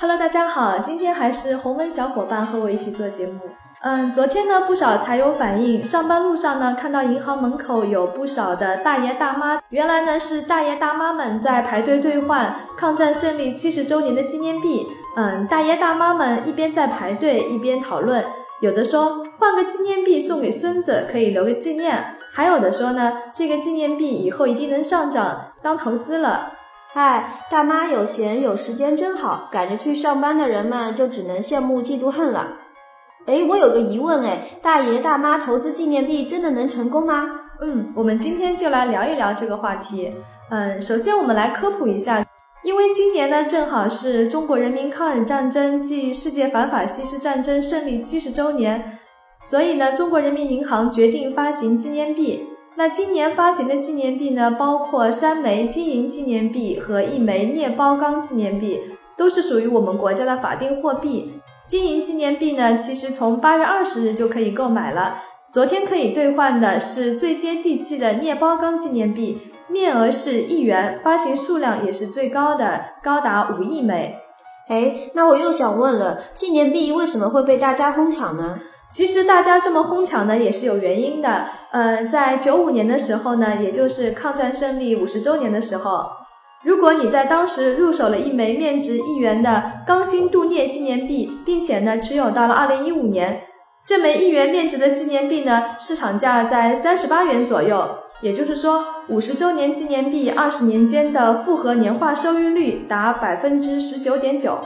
Hello，大家好，今天还是红温小伙伴和我一起做节目。嗯，昨天呢，不少财友反映，上班路上呢，看到银行门口有不少的大爷大妈，原来呢是大爷大妈们在排队兑换抗战胜利七十周年的纪念币。嗯，大爷大妈们一边在排队，一边讨论，有的说换个纪念币送给孙子，可以留个纪念；还有的说呢，这个纪念币以后一定能上涨，当投资了。嗨，大妈有闲有时间真好，赶着去上班的人们就只能羡慕嫉妒恨了。哎，我有个疑问，哎，大爷大妈投资纪念币真的能成功吗？嗯，我们今天就来聊一聊这个话题。嗯，首先我们来科普一下，因为今年呢正好是中国人民抗日战争暨世界反法西斯战争胜利七十周年，所以呢，中国人民银行决定发行纪念币。那今年发行的纪念币呢，包括三枚金银纪念币和一枚镍包钢纪念币，都是属于我们国家的法定货币。金银纪念币呢，其实从八月二十日就可以购买了。昨天可以兑换的是最接地气的镍包钢纪念币，面额是一元，发行数量也是最高的，高达五亿枚。哎，那我又想问了，纪念币为什么会被大家哄抢呢？其实大家这么哄抢呢，也是有原因的。呃，在九五年的时候呢，也就是抗战胜利五十周年的时候，如果你在当时入手了一枚面值一元的钢芯镀镍纪念币，并且呢持有到了二零一五年，这枚一元面值的纪念币呢，市场价在三十八元左右。也就是说，五十周年纪念币二十年间的复合年化收益率达百分之十九点九。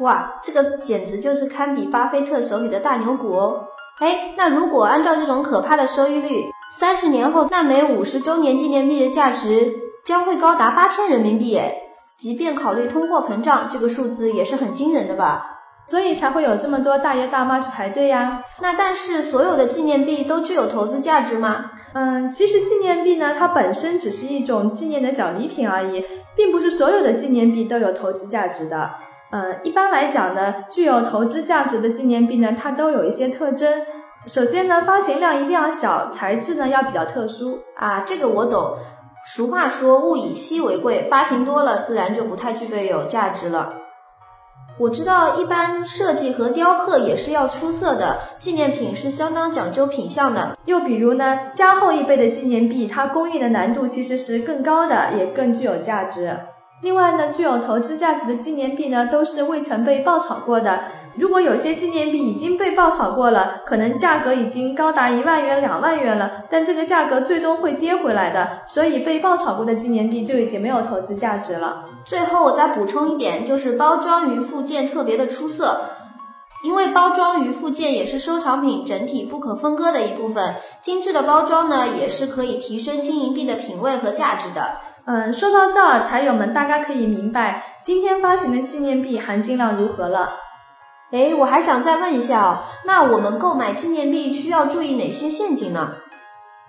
哇，这个简直就是堪比巴菲特手里的大牛股哦！哎，那如果按照这种可怕的收益率，三十年后那枚五十周年纪念币的价值将会高达八千人民币哎！即便考虑通货膨胀，这个数字也是很惊人的吧？所以才会有这么多大爷大妈去排队呀。那但是所有的纪念币都具有投资价值吗？嗯，其实纪念币呢，它本身只是一种纪念的小礼品而已，并不是所有的纪念币都有投资价值的。呃，一般来讲呢，具有投资价值的纪念币呢，它都有一些特征。首先呢，发行量一定要小，材质呢要比较特殊啊。这个我懂。俗话说物以稀为贵，发行多了自然就不太具备有价值了。我知道，一般设计和雕刻也是要出色的，纪念品是相当讲究品相的。又比如呢，加厚一倍的纪念币，它工艺的难度其实是更高的，也更具有价值。另外呢，具有投资价值的纪念币呢，都是未曾被爆炒过的。如果有些纪念币已经被爆炒过了，可能价格已经高达一万元、两万元了，但这个价格最终会跌回来的。所以被爆炒过的纪念币就已经没有投资价值了。最后我再补充一点，就是包装与附件特别的出色，因为包装与附件也是收藏品整体不可分割的一部分。精致的包装呢，也是可以提升金银币的品味和价值的。嗯，说到这儿，财友们大概可以明白今天发行的纪念币含金量如何了。哎，我还想再问一下哦，那我们购买纪念币需要注意哪些陷阱呢？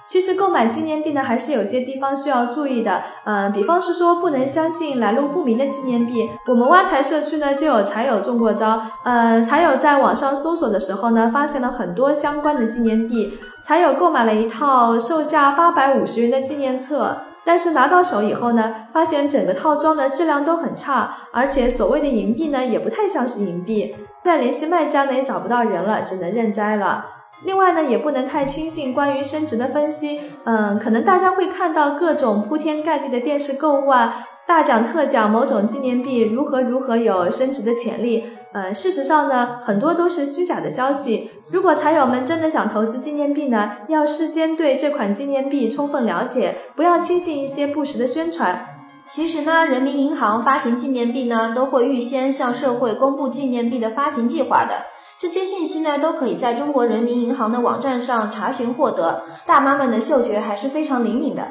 其实购买纪念币呢，还是有些地方需要注意的。嗯，比方是说不能相信来路不明的纪念币。我们挖财社区呢就有财友中过招。呃，财友在网上搜索的时候呢，发现了很多相关的纪念币。财友购买了一套售价八百五十元的纪念册。但是拿到手以后呢，发现整个套装的质量都很差，而且所谓的银币呢，也不太像是银币。再联系卖家呢，也找不到人了，只能认栽了。另外呢，也不能太轻信关于升值的分析。嗯，可能大家会看到各种铺天盖地的电视购物啊，大奖特奖某种纪念币如何如何有升值的潜力。呃，事实上呢，很多都是虚假的消息。如果财友们真的想投资纪念币呢，要事先对这款纪念币充分了解，不要轻信一些不实的宣传。其实呢，人民银行发行纪念币呢，都会预先向社会公布纪念币的发行计划的。这些信息呢，都可以在中国人民银行的网站上查询获得。大妈们的嗅觉还是非常灵敏的。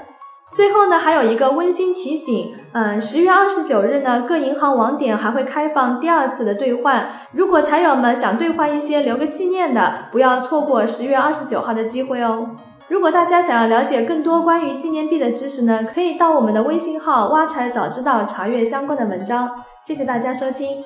最后呢，还有一个温馨提醒，嗯，十月二十九日呢，各银行网点还会开放第二次的兑换。如果财友们想兑换一些留个纪念的，不要错过十月二十九号的机会哦。如果大家想要了解更多关于纪念币的知识呢，可以到我们的微信号“挖财早知道”查阅相关的文章。谢谢大家收听。